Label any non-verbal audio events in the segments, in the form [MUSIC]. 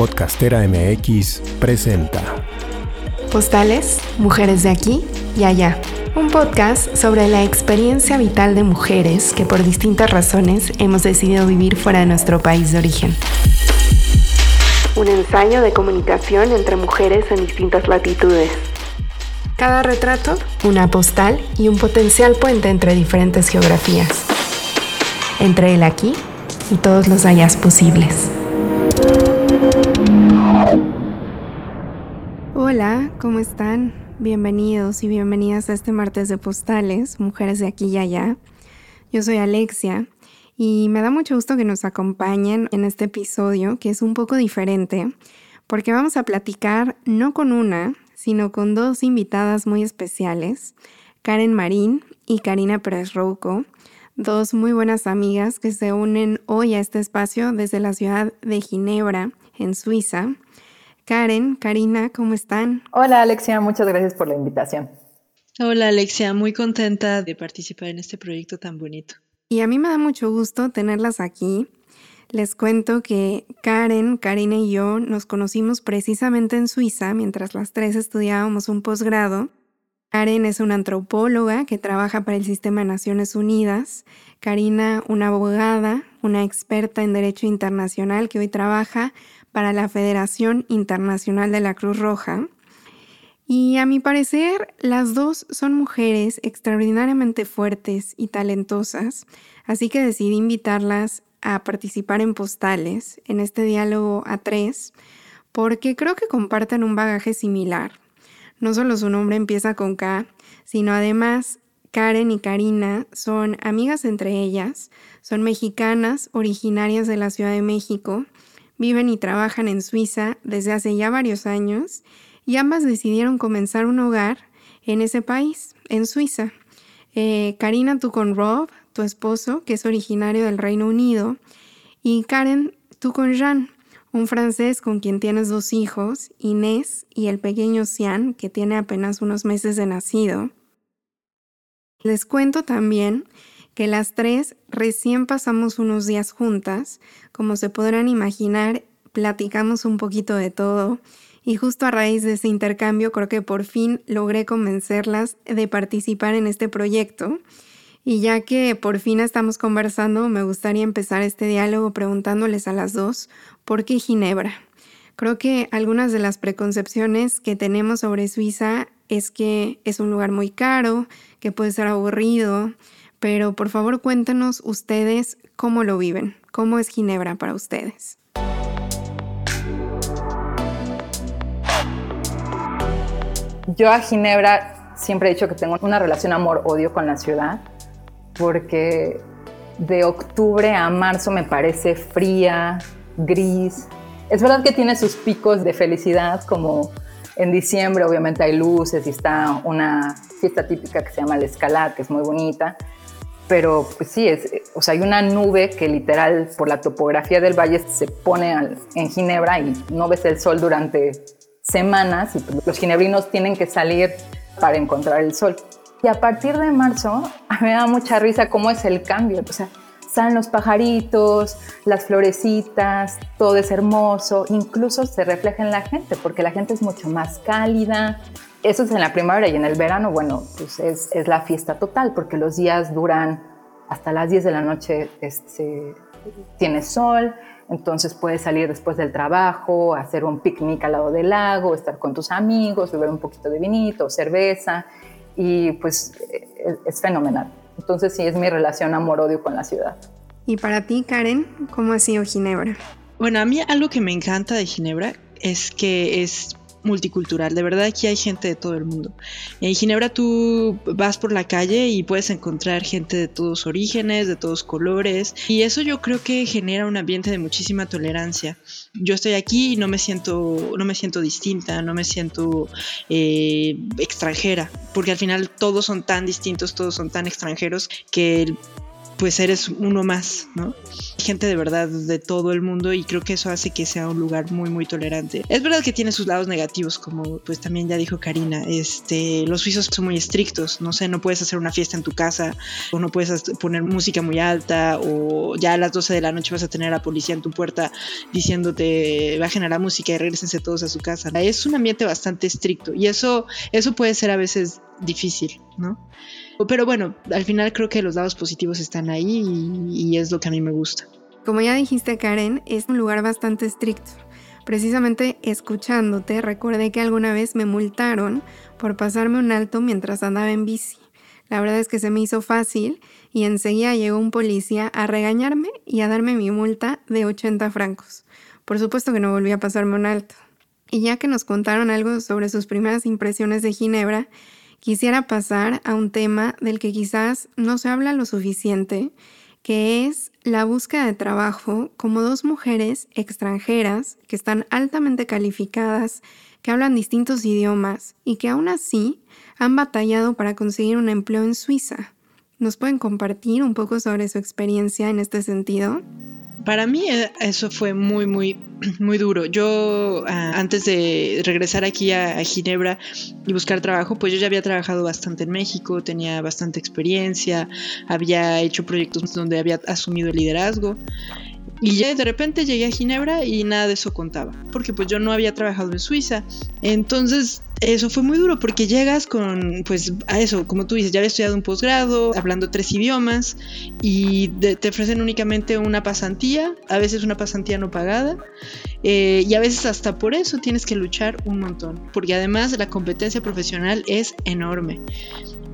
Podcastera MX presenta Postales, Mujeres de aquí y allá. Un podcast sobre la experiencia vital de mujeres que por distintas razones hemos decidido vivir fuera de nuestro país de origen. Un ensayo de comunicación entre mujeres en distintas latitudes. Cada retrato, una postal y un potencial puente entre diferentes geografías. Entre el aquí y todos los allá posibles. Hola, ¿cómo están? Bienvenidos y bienvenidas a este martes de postales, Mujeres de aquí y allá. Yo soy Alexia y me da mucho gusto que nos acompañen en este episodio que es un poco diferente porque vamos a platicar no con una, sino con dos invitadas muy especiales, Karen Marín y Karina Pérez Rouco, dos muy buenas amigas que se unen hoy a este espacio desde la ciudad de Ginebra, en Suiza. Karen, Karina, ¿cómo están? Hola Alexia, muchas gracias por la invitación. Hola Alexia, muy contenta de participar en este proyecto tan bonito. Y a mí me da mucho gusto tenerlas aquí les cuento que Karen, Karina y yo nos conocimos precisamente en Suiza mientras las tres estudiábamos un posgrado. Karen es una antropóloga que trabaja para el Sistema de Naciones Unidas. Karina, una abogada, una experta en Derecho Internacional que hoy trabaja para la Federación Internacional de la Cruz Roja. Y a mi parecer, las dos son mujeres extraordinariamente fuertes y talentosas, así que decidí invitarlas a participar en postales, en este diálogo a tres, porque creo que comparten un bagaje similar. No solo su nombre empieza con K, sino además Karen y Karina son amigas entre ellas, son mexicanas originarias de la Ciudad de México, viven y trabajan en Suiza desde hace ya varios años y ambas decidieron comenzar un hogar en ese país, en Suiza. Eh, Karina, tú con Rob, tu esposo, que es originario del Reino Unido, y Karen, tú con Jean, un francés con quien tienes dos hijos, Inés y el pequeño Sian, que tiene apenas unos meses de nacido. Les cuento también que las tres recién pasamos unos días juntas, como se podrán imaginar, platicamos un poquito de todo y justo a raíz de ese intercambio creo que por fin logré convencerlas de participar en este proyecto y ya que por fin estamos conversando, me gustaría empezar este diálogo preguntándoles a las dos, ¿por qué Ginebra? Creo que algunas de las preconcepciones que tenemos sobre Suiza es que es un lugar muy caro, que puede ser aburrido, pero por favor cuéntanos ustedes cómo lo viven, cómo es Ginebra para ustedes. Yo a Ginebra siempre he dicho que tengo una relación amor-odio con la ciudad porque de octubre a marzo me parece fría, gris. Es verdad que tiene sus picos de felicidad, como en diciembre obviamente hay luces y está una fiesta típica que se llama la Escalada, que es muy bonita, pero pues sí, es, o sea, hay una nube que literal por la topografía del valle se pone en Ginebra y no ves el sol durante semanas y pues, los ginebrinos tienen que salir para encontrar el sol. Y a partir de marzo, a [LAUGHS] mí me da mucha risa cómo es el cambio. O sea, salen los pajaritos, las florecitas, todo es hermoso, incluso se refleja en la gente, porque la gente es mucho más cálida. Eso es en la primavera y en el verano, bueno, pues es, es la fiesta total, porque los días duran hasta las 10 de la noche, este, tiene sol, entonces puedes salir después del trabajo, hacer un picnic al lado del lago, estar con tus amigos, beber un poquito de vinito, cerveza y pues e, es, fenomenal. Entonces sí, es mi relación amor-odio con la ciudad. Y para ti, Karen, ¿cómo ha sido Ginebra? Bueno, a mí algo que me encanta de Ginebra es que es multicultural. De verdad, aquí hay gente de todo el mundo. En Ginebra tú vas por la calle y puedes encontrar gente de todos orígenes, de todos colores. Y eso yo creo que genera un ambiente de muchísima tolerancia. Yo estoy aquí y no me siento, no me siento distinta, no me siento eh, extranjera, porque al final todos son tan distintos, todos son tan extranjeros que pues eres uno más, ¿no? Gente de verdad de todo el mundo y creo que eso hace que sea un lugar muy, muy tolerante. Es verdad que tiene sus lados negativos, como pues también ya dijo Karina, este, los suizos son muy estrictos, no sé, no puedes hacer una fiesta en tu casa o no puedes poner música muy alta o ya a las 12 de la noche vas a tener a la policía en tu puerta diciéndote bajen a la música y regresense todos a su casa. Es un ambiente bastante estricto y eso, eso puede ser a veces difícil, ¿no? Pero bueno, al final creo que los lados positivos están ahí y, es lo que a mí me gusta. Como ya dijiste Karen, es un lugar bastante estricto. Precisamente escuchándote, recordé que alguna vez me multaron por pasarme un alto mientras andaba en bici. La verdad es que se me hizo fácil y enseguida llegó un policía a regañarme y a darme mi multa de 80 francos. Por supuesto que no volví a pasarme un alto. Y ya que nos contaron algo sobre sus primeras impresiones de Ginebra, quisiera pasar a un tema del que quizás no se habla lo suficiente, que es la búsqueda de trabajo como dos mujeres extranjeras que están altamente calificadas, que hablan distintos idiomas y que aún así han batallado para conseguir un empleo en Suiza. ¿Nos pueden compartir un poco sobre su experiencia en este sentido? Para mí eh, eso fue muy, muy, [CLEARS THROAT] muy duro. Yo, ah, antes de regresar aquí a, Ginebra y buscar trabajo, pues yo ya había trabajado bastante en México, tenía bastante experiencia, había hecho proyectos donde había asumido el liderazgo. Y ya de repente llegué a Ginebra y nada de eso contaba, porque pues yo no había trabajado en Suiza. Entonces eso fue muy duro porque llegas con, pues a eso, como tú dices, ya había estudiado un posgrado, hablando tres idiomas y te ofrecen únicamente una pasantía, a veces una pasantía no pagada. Eh, y a veces hasta por eso tienes que luchar un montón, porque además la competencia profesional es enorme.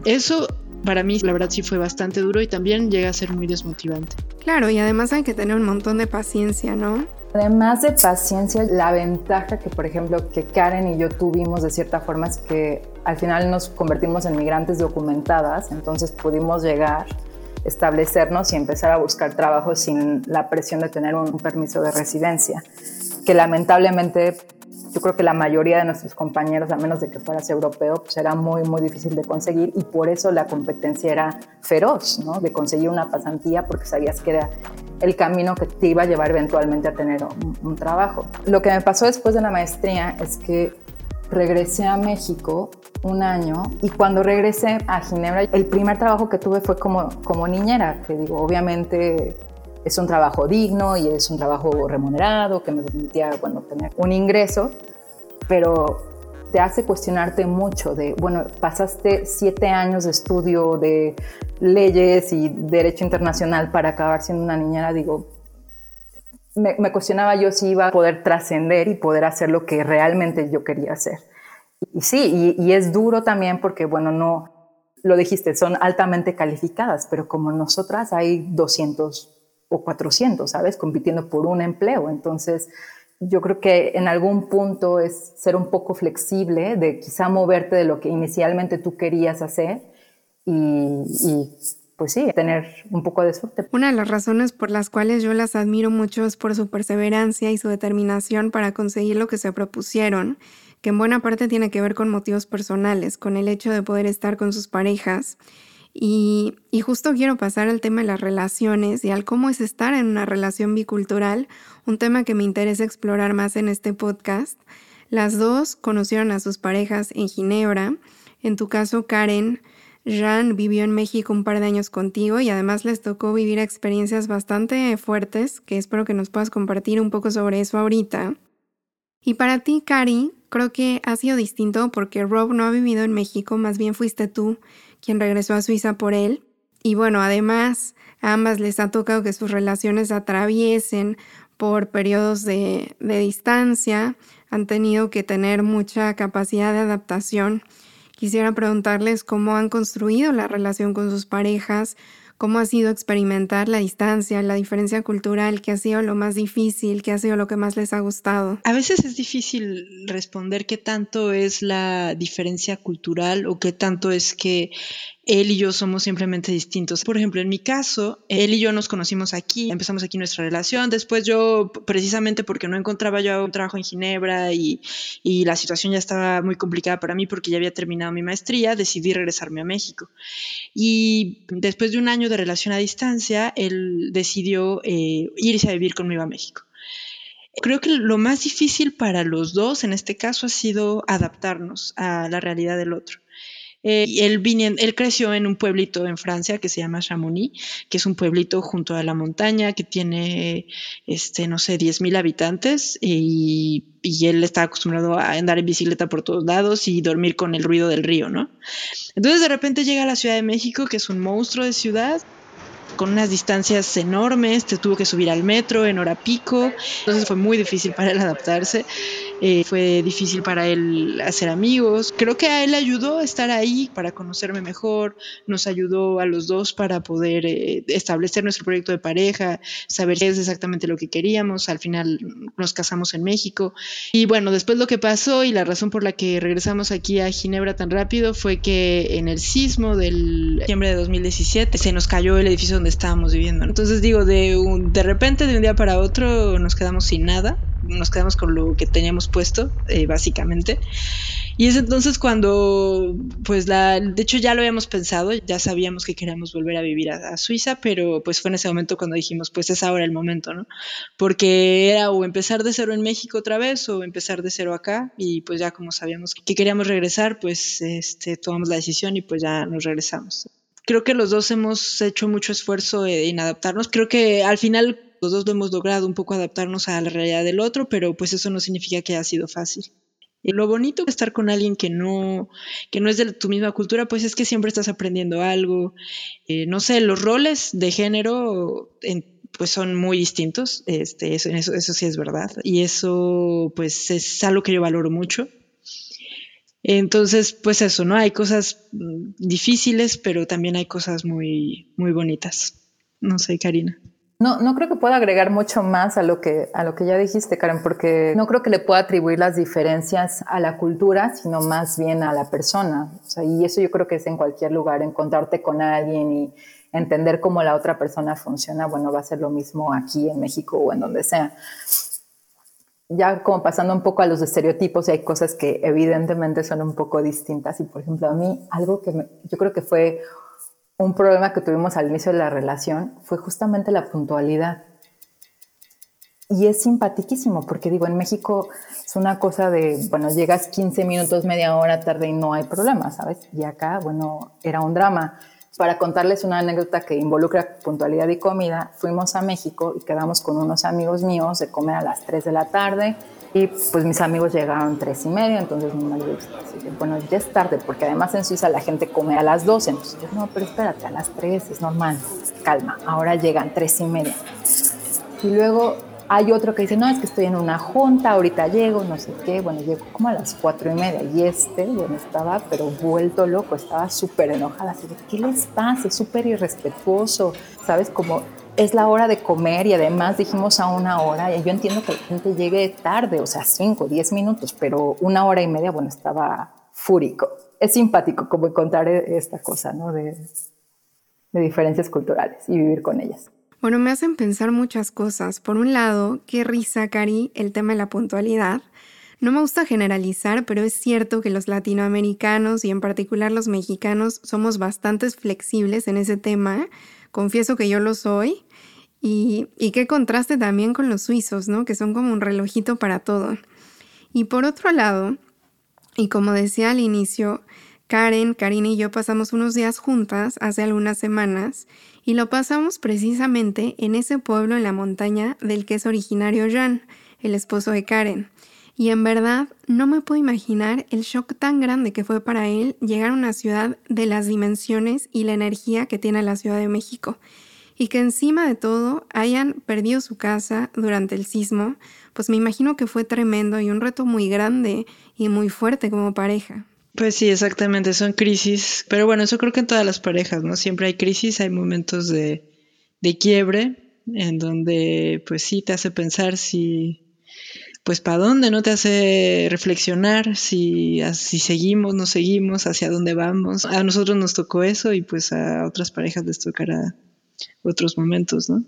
Eso para mí la verdad sí fue bastante duro y también llega a ser muy desmotivante. Claro, y además hay que tener un montón de paciencia, ¿no? Además de paciencia, la ventaja que, por ejemplo, que Karen y yo tuvimos de cierta forma es que al final nos convertimos en migrantes documentadas, entonces pudimos llegar, establecernos y empezar a buscar trabajo sin la presión de tener un permiso de residencia, que lamentablemente yo creo que la mayoría de nuestros compañeros, a menos de que fueras europeo, pues era muy, muy difícil de conseguir y por eso la competencia era feroz, ¿no? De conseguir una pasantía porque sabías que era el camino que te iba a llevar eventualmente a tener un, un trabajo. Lo que me pasó después de la maestría es que regresé a México un año y cuando regresé a Ginebra, el primer trabajo que tuve fue como, como niñera, que digo, obviamente es un trabajo digno y es un trabajo remunerado que me permitía bueno, tener un ingreso, pero te hace cuestionarte mucho de, bueno, pasaste siete años de estudio de leyes y derecho internacional para acabar siendo una niñera, digo, me, cuestionaba yo si iba a poder trascender y poder hacer lo que realmente yo quería hacer. Y, sí, y, y es duro también porque, bueno, no, lo dijiste, son altamente calificadas, pero como nosotras hay 200 o 400, ¿sabes? Compitiendo por un empleo. Entonces, yo creo que en algún punto es ser un poco flexible, de quizá moverte de lo que inicialmente tú querías hacer y, pues sí, tener un poco de suerte. Una de las razones por las cuales yo las admiro mucho es por su perseverancia y su determinación para conseguir lo que se propusieron, que en buena parte tiene que ver con motivos personales, con el hecho de poder estar con sus parejas y, justo quiero pasar al tema de las relaciones y al cómo es estar en una relación bicultural, un tema que me interesa explorar más en este podcast. Las dos conocieron a sus parejas en Ginebra. En tu caso, Karen, Jean vivió en México un par de años contigo y además les tocó vivir experiencias bastante fuertes, que espero que nos puedas compartir un poco sobre eso ahorita. Y para ti, Cari, creo que ha sido distinto porque Rob no ha vivido en México, más bien fuiste tú quien regresó a Suiza por él. Y bueno, además, a ambas les ha tocado que sus relaciones atraviesen por periodos de, de distancia, han tenido que tener mucha capacidad de adaptación. Quisiera preguntarles cómo han construido la relación con sus parejas, cómo ha sido experimentar la distancia, la diferencia cultural, qué ha sido lo más difícil, qué ha sido lo que más les ha gustado. A veces es difícil responder qué tanto es la diferencia cultural o qué tanto es que él y yo somos simplemente distintos. Por ejemplo, en mi caso, él y yo nos conocimos aquí, empezamos aquí nuestra relación, después yo, precisamente porque no encontraba yo un trabajo en Ginebra y, la situación ya estaba muy complicada para mí porque ya había terminado mi maestría, decidí regresarme a México. Y después de un año de relación a distancia, él decidió eh, irse a vivir conmigo a México. Creo que lo más difícil para los dos en este caso ha sido adaptarnos a la realidad del otro. Eh, él, él creció en un pueblito en Francia que se llama Chamonix, que es un pueblito junto a la montaña que tiene, este, no sé, 10.000 habitantes y, y, él está acostumbrado a andar en bicicleta por todos lados y dormir con el ruido del río, ¿no? Entonces de repente llega a la Ciudad de México, que es un monstruo de ciudad, con unas distancias enormes, te tuvo que subir al metro en hora pico, entonces fue muy difícil para él adaptarse, eh, fue difícil para él hacer amigos. Creo que a él ayudó estar ahí para conocerme mejor, nos ayudó a los dos para poder eh, establecer nuestro proyecto de pareja, saber qué es exactamente lo que queríamos, al final nos casamos en México y bueno, después lo que pasó y la razón por la que regresamos aquí a Ginebra tan rápido fue que en el sismo del diciembre de 2017 se nos cayó el edificio donde estábamos viviendo. Entonces digo, de, de repente, de un día para otro, nos quedamos sin nada, nos quedamos con lo que teníamos puesto, eh, básicamente. Y es entonces cuando, pues la, de hecho ya lo habíamos pensado, ya sabíamos que queríamos volver a vivir a, a, Suiza, pero pues fue en ese momento cuando dijimos, pues es ahora el momento, ¿no? Porque era o empezar de cero en México otra vez o empezar de cero acá y pues ya como sabíamos que queríamos regresar, pues este, tomamos la decisión y pues ya nos regresamos creo que los dos hemos hecho mucho esfuerzo en adaptarnos. Creo que al final los dos lo hemos logrado un poco adaptarnos a la realidad del otro, pero pues eso no significa que haya sido fácil. Y lo bonito de estar con alguien que no, que no es de tu misma cultura, pues es que siempre estás aprendiendo algo. Eh, no sé, los roles de género pues son muy distintos, este, eso, eso, eso sí es verdad. Y eso pues es algo que yo valoro mucho. Entonces, pues eso, ¿no? Hay cosas mm, difíciles, pero también hay cosas muy, muy bonitas. No sé, Karina. No, no creo que pueda agregar mucho más a lo que a lo que ya dijiste, Karen, porque no creo que le pueda atribuir las diferencias a la cultura, sino más bien a la persona. Y eso yo creo que es en cualquier lugar, encontrarte con alguien y entender cómo la otra persona funciona. Bueno, va a ser lo mismo aquí en México o en donde sea ya como pasando un poco a los estereotipos, hay cosas que evidentemente son un poco distintas. Y por ejemplo, a mí algo que yo creo que fue un problema que tuvimos al inicio de la relación fue justamente la puntualidad. Y es simpaticísimo, porque digo, en México es una cosa de, bueno, llegas 15 minutos, media hora tarde y no hay problema, ¿sabes? Y acá, bueno, era un drama. Para contarles una anécdota que involucra puntualidad y comida, fuimos a México y quedamos con unos amigos míos de comer a las 3 de la tarde y pues mis amigos llegaron tres y media, entonces mi marido dice, bueno, ya es tarde, porque además en Suiza la gente come a las 12, entonces yo, no, pero espérate, a las 3 es normal, calma, ahora llegan tres y media. Y luego hay otro que dice, no, es que estoy en una junta, ahorita llego, no sé qué. Bueno, llego como a las cuatro y media y este, bueno, estaba pero vuelto loco, estaba súper enojada. Así de, ¿qué les pasa? Es súper irrespetuoso, ¿sabes? Como es la hora de comer y además dijimos a una hora y yo entiendo que la gente llegue tarde, o sea, cinco, diez minutos, pero una hora y media, bueno, estaba fúrico. Es simpático como encontrar esta cosa, ¿no? De, de diferencias culturales y vivir con ellas. Bueno, me hacen pensar muchas cosas. Por un lado, qué risa, Cari, el tema de la puntualidad. No me gusta generalizar, pero es cierto que los latinoamericanos y en particular los mexicanos somos bastante flexibles en ese tema. Confieso que yo lo soy. Y, qué contraste también con los suizos, ¿no? Que son como un relojito para todo. Y por otro lado, y como decía al inicio, Karen, Karina y yo pasamos unos días juntas hace algunas semanas y lo pasamos precisamente en ese pueblo en la montaña del que es originario Jan, el esposo de Karen. Y en verdad no me puedo imaginar el shock tan grande que fue para él llegar a una ciudad de las dimensiones y la energía que tiene la Ciudad de México. Y que encima de todo hayan perdido su casa durante el sismo, pues me imagino que fue tremendo y un reto muy grande y muy fuerte como pareja. Pues sí, exactamente, son crisis, pero bueno, eso creo que en todas las parejas, ¿no? Siempre hay crisis, hay momentos de, de quiebre en donde pues sí te hace pensar si pues para dónde, ¿no? Te hace reflexionar si, si seguimos, no seguimos, hacia dónde vamos. A nosotros nos tocó eso y pues a otras parejas les tocará otros momentos, ¿no?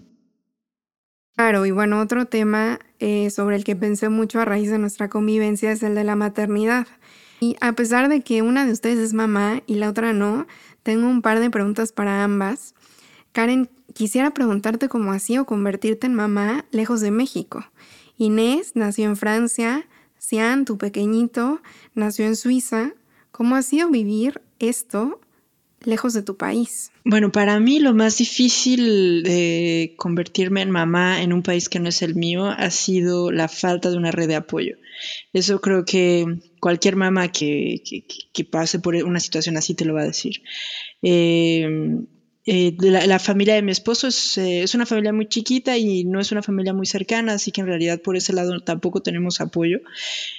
Claro, y bueno, otro tema eh, sobre el que pensé mucho a raíz de nuestra convivencia es el de la maternidad. Y a pesar de que una de ustedes es mamá y la otra no, tengo un par de preguntas para ambas. Karen, quisiera preguntarte cómo ha sido convertirte en mamá lejos de México. Inés nació en Francia, Sian, tu pequeñito, nació en Suiza. ¿Cómo ha sido vivir esto lejos de tu país? Bueno, para mí lo más difícil de convertirme en mamá en un país que no es el mío ha sido la falta de una red de apoyo. Eso creo que cualquier mamá que, pase por una situación así te lo va a decir. Eh, eh, la, familia de mi esposo eh, es, una familia muy chiquita y no es una familia muy cercana, así que en realidad por ese lado tampoco tenemos apoyo.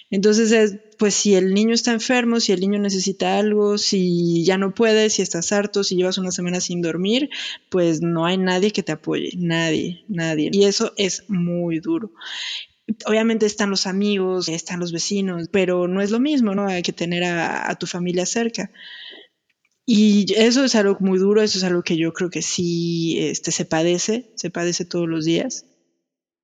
Entonces, pues si el niño está enfermo, si el niño necesita algo, si ya no puedes, si estás harto, si llevas una semana sin dormir, pues no hay nadie que te apoye, nadie, nadie. Y eso es muy duro. Obviamente están los amigos, están los vecinos, pero no es lo mismo, ¿no? Hay que tener a tu familia cerca. Y eso es algo muy duro, eso es algo que yo creo que sí este, se padece, se padece todos los días.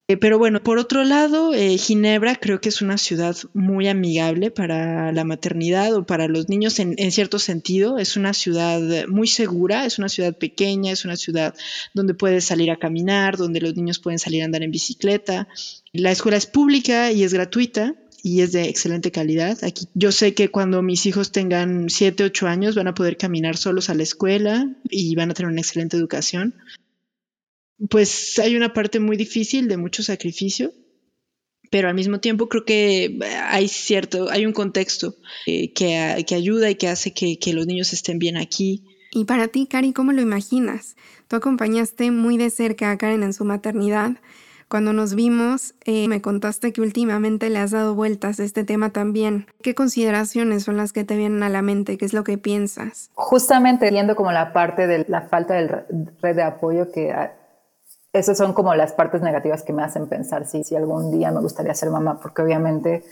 Eh, pero bueno, por otro lado, eh, Ginebra creo que es una ciudad muy amigable para la maternidad o para los niños en, en, cierto sentido. Es una ciudad muy segura, es una ciudad pequeña, es una ciudad donde puedes salir a caminar, donde los niños pueden salir a andar en bicicleta. La escuela es pública y es gratuita y es de excelente calidad. Aquí yo sé que cuando mis hijos tengan 7, 8 años van a poder caminar solos a la escuela y van a tener una excelente educación. Pues hay una parte muy difícil de mucho sacrificio, pero al mismo tiempo creo que hay cierto, hay un contexto eh, que, que, ayuda y que hace que, que los niños estén bien aquí. Y para ti, Cari, ¿cómo lo imaginas? Tú acompañaste muy de cerca a Karen en su maternidad. Cuando nos vimos, eh, me contaste que últimamente le has dado vueltas a este tema también. ¿Qué consideraciones son las que te vienen a la mente? ¿Qué es lo que piensas? Justamente viendo como la parte de la falta de red de apoyo que... esas son como las partes negativas que me hacen pensar si, si algún día me gustaría ser mamá, porque obviamente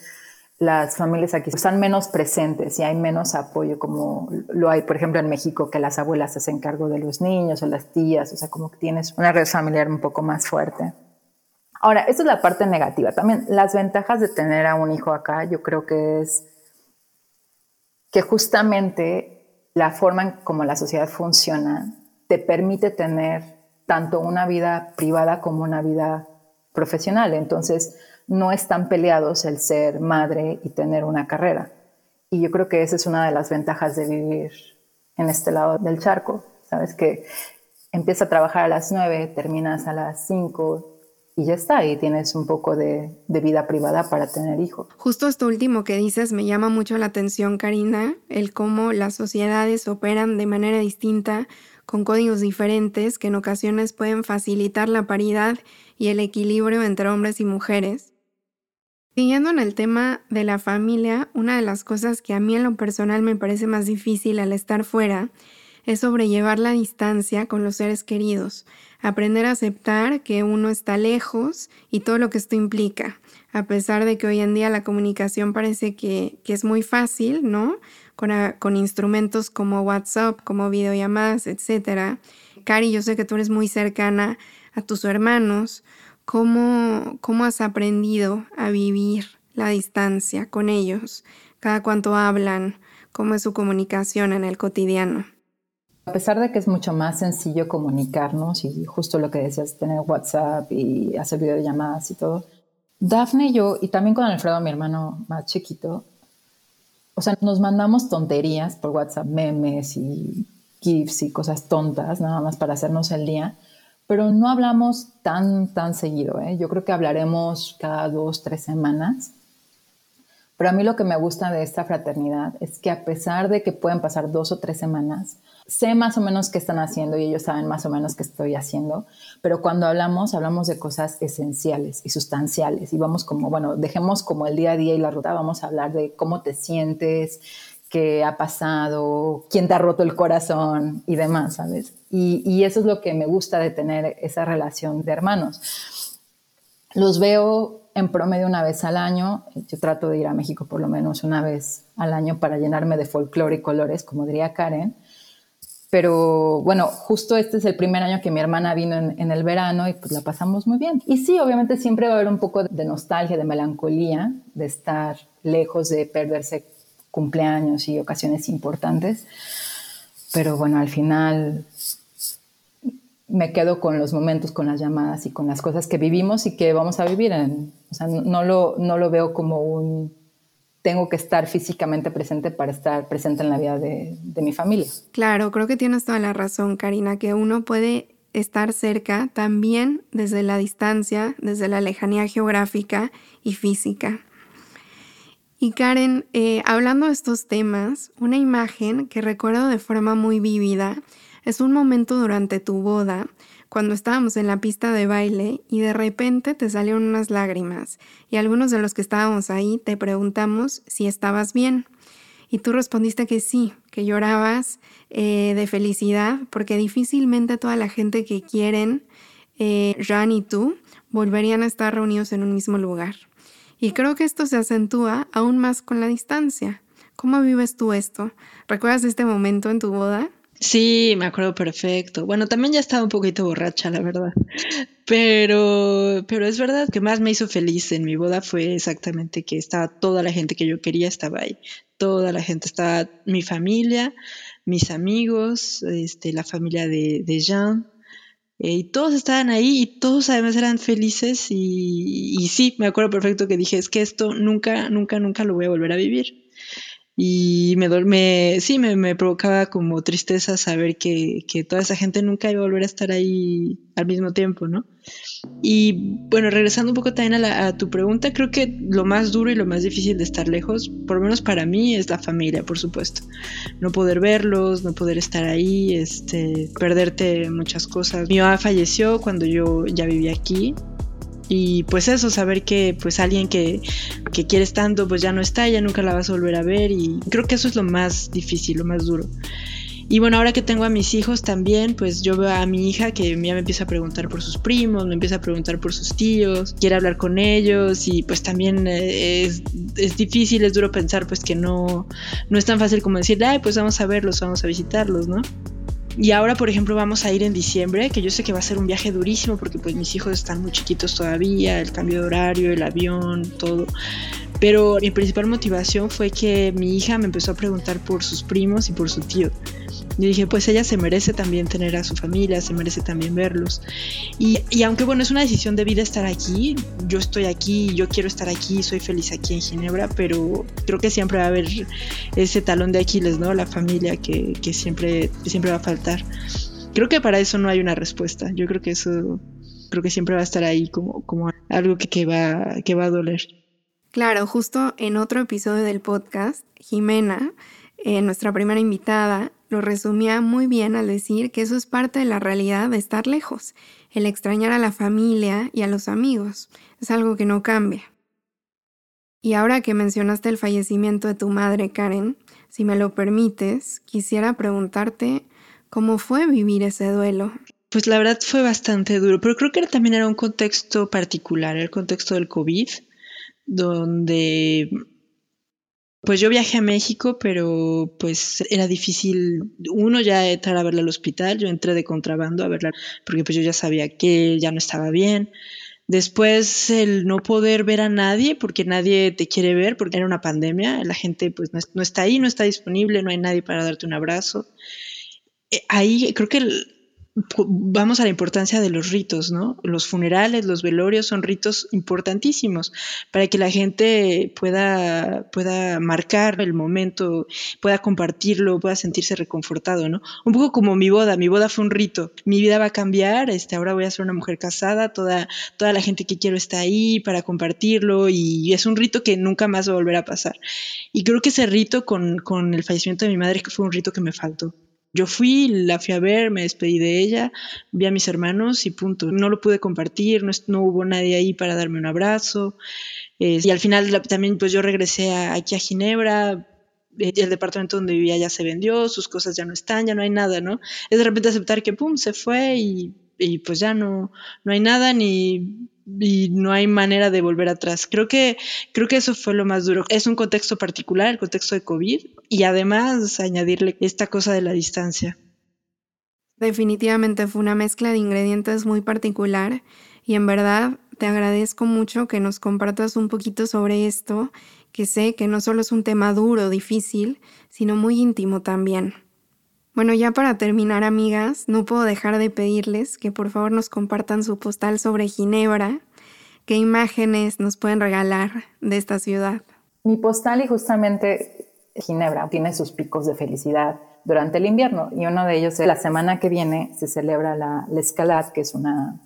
las familias aquí están menos presentes y hay menos apoyo como lo hay, por ejemplo, en México, que las abuelas se hacen cargo de los niños o las tías, o sea, como que tienes una red familiar un poco más fuerte. Ahora, esa es la parte negativa. También las ventajas de tener a un hijo acá, yo creo que es que justamente la forma en como la sociedad funciona te permite tener tanto una vida privada como una vida profesional. Entonces, no están peleados el ser madre y tener una carrera. Y yo creo que esa es una de las ventajas de vivir en este lado del charco. Sabes que empiezas a trabajar a las nueve, terminas a las cinco, y ya está, y tienes un poco de, vida privada para tener hijos. Justo esto último que dices me llama mucho la atención, Karina, el cómo las sociedades operan de manera distinta, con códigos diferentes que en ocasiones pueden facilitar la paridad y el equilibrio entre hombres y mujeres. Siguiendo en el tema de la familia, una de las cosas que a mí en lo personal me parece más difícil al estar fuera es sobrellevar la distancia con los seres queridos, aprender a aceptar que uno está lejos y todo lo que esto implica, a pesar de que hoy en día la comunicación parece que, es muy fácil, ¿no? Con, con, instrumentos como WhatsApp, como videollamadas, etc. Cari, yo sé que tú eres muy cercana a tus hermanos. ¿Cómo, ¿Cómo has aprendido a vivir la distancia con ellos? ¿Cada cuánto hablan? ¿Cómo es su comunicación en el cotidiano? A pesar de que es mucho más sencillo comunicarnos y justo lo que decías, tener WhatsApp y hacer videollamadas y todo, Dafne y yo, y también con Alfredo, mi hermano más chiquito, o sea, nos mandamos tonterías por WhatsApp, memes y GIFs y cosas tontas, nada más para hacernos el día, pero no hablamos tan, tan seguido. ¿eh? Yo creo que hablaremos cada dos, tres semanas. Pero a mí lo que me gusta de esta fraternidad es que a pesar de que pueden pasar dos o tres semanas, sé más o menos qué están haciendo y ellos saben más o menos qué estoy haciendo, pero cuando hablamos, hablamos de cosas esenciales y sustanciales y vamos como, bueno, dejemos como el día a día y la ruta, vamos a hablar de cómo te sientes, qué ha pasado, quién te ha roto el corazón y demás, ¿sabes? Y, y eso es lo que me gusta de tener esa relación de hermanos. Los veo en promedio una vez al año. Yo trato de ir a México por lo menos una vez al año para llenarme de folclore y colores, como diría Karen. Pero bueno, justo este es el primer año que mi hermana vino en, el verano y pues la pasamos muy bien. Y sí, obviamente siempre va a haber un poco de nostalgia, de melancolía, de estar lejos, de perderse cumpleaños y ocasiones importantes. Pero bueno, al final me quedo con los momentos, con las llamadas y con las cosas que vivimos y que vamos a vivir. En, o sea, no, lo, no lo veo como un tengo que estar físicamente presente para estar presente en la vida de, mi familia. Claro, creo que tienes toda la razón, Karina, que uno puede estar cerca también desde la distancia, desde la lejanía geográfica y física. Y Karen, eh, hablando de estos temas, una imagen que recuerdo de forma muy vívida es un momento durante tu boda, cuando estábamos en la pista de baile y de repente te salieron unas lágrimas y algunos de los que estábamos ahí te preguntamos si estabas bien. Y tú respondiste que sí, que llorabas eh, de felicidad porque difícilmente toda la gente que quieren, eh, Jan y tú, volverían a estar reunidos en un mismo lugar. Y creo que esto se acentúa aún más con la distancia. ¿Cómo vives tú esto? ¿Recuerdas este momento en tu boda? Sí, me acuerdo perfecto. Bueno, también ya estaba un poquito borracha, la verdad. Pero, pero es verdad que más me hizo feliz en mi boda fue exactamente que estaba toda la gente que yo quería estaba ahí. Toda la gente estaba, mi familia, mis amigos, este, la familia de, de Jean, eh, y todos estaban ahí y todos además eran felices y, y, sí, me acuerdo perfecto que dije, es que esto nunca, nunca, nunca lo voy a volver a vivir y me, me sí, me, me, provocaba como tristeza saber que, que, toda esa gente nunca iba a volver a estar ahí al mismo tiempo, ¿no? Y bueno, regresando un poco también a, a, tu pregunta, creo que lo más duro y lo más difícil de estar lejos, por lo menos para mí, es la familia, por supuesto. No poder verlos, no poder estar ahí, este, perderte muchas cosas. Mi mamá falleció cuando yo ya vivía aquí y pues eso, saber que pues alguien que, que quieres tanto pues ya no está, ya nunca la vas a volver a ver y creo que eso es lo más difícil, lo más duro. Y bueno, ahora que tengo a mis hijos también, pues yo veo a mi hija que ya me empieza a preguntar por sus primos, me empieza a preguntar por sus tíos, quiere hablar con ellos y pues también eh, es, es difícil, es duro pensar pues que no, no es tan fácil como decir, ay, pues vamos a verlos, vamos a visitarlos, ¿no? Y ahora, por ejemplo, vamos a ir en diciembre, que yo sé que va a ser un viaje durísimo porque pues mis hijos están muy chiquitos todavía, el cambio de horario, el avión, todo. Pero mi principal motivación fue que mi hija me empezó a preguntar por sus primos y por su tío. Y dije, pues ella se merece también tener a su familia, se merece también verlos. Y, y, aunque bueno, es una decisión de vida estar aquí, yo estoy aquí, yo quiero estar aquí, soy feliz aquí en Ginebra, pero creo que siempre va a haber ese talón de Aquiles, ¿no? La familia que, que siempre, siempre va a faltar. Creo que para eso no hay una respuesta. Yo creo que eso, creo que siempre va a estar ahí como, como algo que, que, va, que va a doler. Claro, justo en otro episodio del podcast, Jimena, eh, nuestra primera invitada, lo resumía muy bien al decir que eso es parte de la realidad de estar lejos, el extrañar a la familia y a los amigos. Es algo que no cambia. Y ahora que mencionaste el fallecimiento de tu madre, Karen, si me lo permites, quisiera preguntarte cómo fue vivir ese duelo. Pues la verdad fue bastante duro, pero creo que también era un contexto particular, el contexto del COVID, donde pues yo viajé a México, pero pues era difícil, uno ya entrar a verla al hospital, yo entré de contrabando a verla porque pues yo ya sabía que ya no estaba bien. Después el no poder ver a nadie porque nadie te quiere ver porque era una pandemia, la gente pues no, está ahí, no está disponible, no hay nadie para darte un abrazo. Eh, ahí creo que vamos a la importancia de los ritos, ¿no? Los funerales, los velorios son ritos importantísimos para que la gente pueda, pueda marcar el momento, pueda compartirlo, pueda sentirse reconfortado, ¿no? Un poco como mi boda, mi boda fue un rito, mi vida va a cambiar, este, ahora voy a ser una mujer casada, toda, toda la gente que quiero está ahí para compartirlo y es un rito que nunca más va a volver a pasar. Y creo que ese rito con, con el fallecimiento de mi madre fue un rito que me faltó. Yo fui, la fui a ver, me despedí de ella, vi a mis hermanos y punto. No lo pude compartir, no, hubo nadie ahí para darme un abrazo. Eh, y al final también pues yo regresé aquí a Ginebra, eh, el departamento donde vivía ya se vendió, sus cosas ya no están, ya no hay nada, ¿no? Es de repente aceptar que, ¡pum!, se fue y y pues ya no, no hay nada ni y no hay manera de volver atrás. Creo que, creo que eso fue lo más duro. Es un contexto particular, el contexto de COVID, y además añadirle esta cosa de la distancia. Definitivamente fue una mezcla de ingredientes muy particular y en verdad te agradezco mucho que nos compartas un poquito sobre esto, que sé que no solo es un tema duro, difícil, sino muy íntimo también. Bueno, ya para terminar, amigas, no puedo dejar de pedirles que por favor nos compartan su postal sobre Ginebra. ¿Qué imágenes nos pueden regalar de esta ciudad? Mi postal y justamente Ginebra tiene sus picos de felicidad durante el invierno y uno de ellos es la semana que viene se celebra la, la Escalade, que es una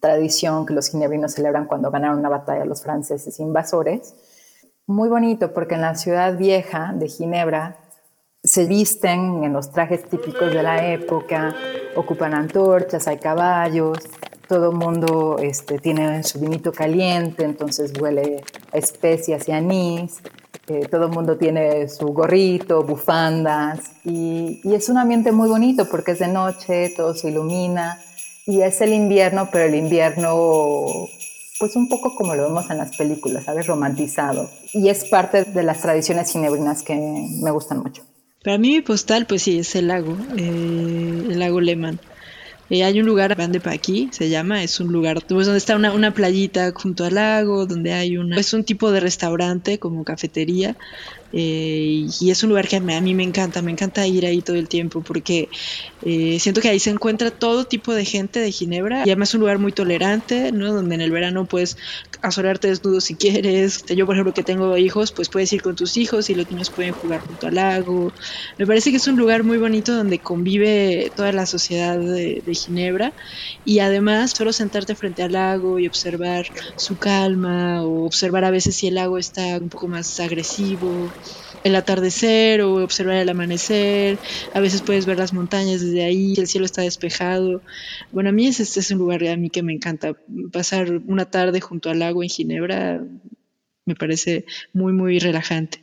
tradición que los ginebrinos celebran cuando ganaron una batalla a los franceses invasores. Muy bonito porque en la ciudad vieja de Ginebra se visten en los trajes típicos de la época, ocupan antorchas, hay caballos, todo mundo este, tiene su vinito caliente, entonces huele a especias y anís, eh, todo el mundo tiene su gorrito, bufandas, y, y es un ambiente muy bonito porque es de noche, todo se ilumina, y es el invierno, pero el invierno pues un poco como lo vemos en las películas, ¿sabes? Romantizado. Y es parte de las tradiciones ginebrinas que me gustan mucho. Para mí mi postal, pues sí, es el lago, eh, el lago Lehmann. Hay un lugar, Van de Paqui, se llama, es un lugar pues, donde está una, una, playita junto al lago, donde hay una, es un tipo de restaurante como cafetería, eh, y es un lugar que a mí, me encanta, me encanta ir ahí todo el tiempo porque eh, siento que ahí se encuentra todo tipo de gente de Ginebra y además es un lugar muy tolerante, ¿no? Donde en el verano puedes asolarte desnudo si quieres. Yo, por ejemplo, que tengo hijos, pues puedes ir con tus hijos y los niños pueden jugar junto al lago. Me parece que es un lugar muy bonito donde convive toda la sociedad de, de Ginebra y además solo sentarte frente al lago y observar su calma o observar a veces si el lago está un poco más agresivo el atardecer o observar el amanecer. A veces puedes ver las montañas desde ahí, el cielo está despejado. Bueno, a mí este es un lugar a mí que me encanta. Pasar una tarde junto al lago en Ginebra me parece muy, muy relajante.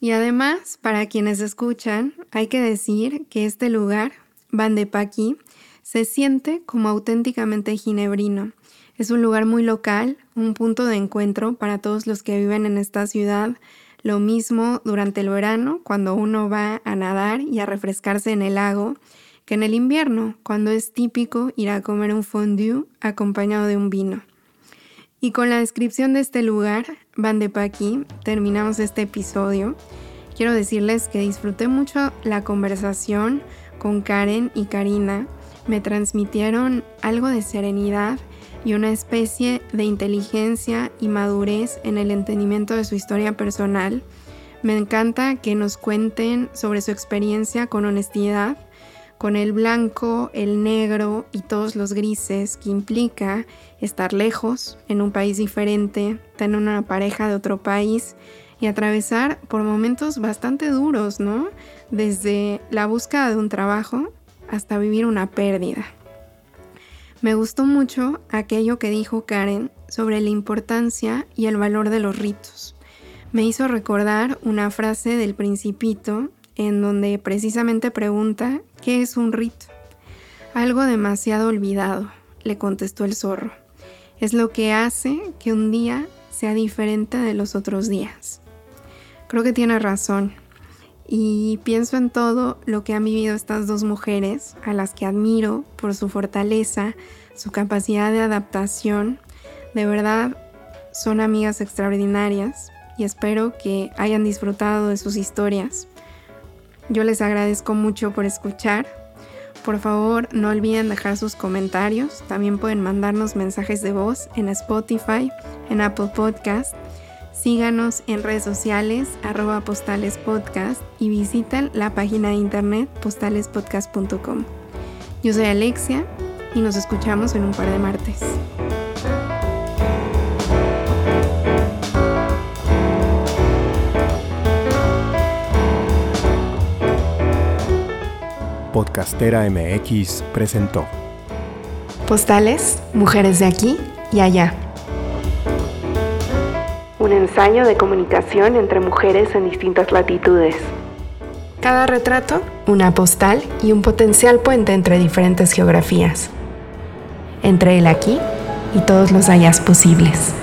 Y además, para quienes escuchan, hay que decir que este lugar, Van de Paqui, se siente como auténticamente ginebrino. Es un lugar muy local, un punto de encuentro para todos los que viven en esta ciudad, lo mismo durante el verano, cuando uno va a nadar y a refrescarse en el lago, que en el invierno, cuando es típico ir a comer un fondue acompañado de un vino. Y con la descripción de este lugar, Van de Paqui, terminamos este episodio. Quiero decirles que disfruté mucho la conversación con Karen y Karina. Me transmitieron algo de serenidad y una especie de inteligencia y madurez en el entendimiento de su historia personal. Me encanta que nos cuenten sobre su experiencia con honestidad, con el blanco, el negro y todos los grises que implica estar lejos, en un país diferente, tener una pareja de otro país y atravesar por momentos bastante duros, ¿no? Desde la búsqueda de un trabajo hasta vivir una pérdida. Me gustó mucho aquello que dijo Karen sobre la importancia y el valor de los ritos. Me hizo recordar una frase del principito en donde precisamente pregunta ¿qué es un rito? Algo demasiado olvidado, le contestó el zorro. Es lo que hace que un día sea diferente de los otros días. Creo que tiene razón. Y pienso en todo lo que han vivido estas dos mujeres, a las que admiro por su fortaleza, su capacidad de adaptación. De verdad, son amigas extraordinarias y espero que hayan disfrutado de sus historias. Yo les agradezco mucho por escuchar. Por favor, no olviden dejar sus comentarios. También pueden mandarnos mensajes de voz en Spotify, en Apple Podcast Síganos en redes sociales, arroba postalespodcast y visiten la página de internet postalespodcast.com. Yo soy Alexia y nos escuchamos en un par de martes. Podcastera MX presentó Postales, mujeres de aquí y allá ensayo de comunicación entre mujeres en distintas latitudes. Cada retrato, una postal y un potencial puente entre diferentes geografías. entre el aquí y todos los allá posibles.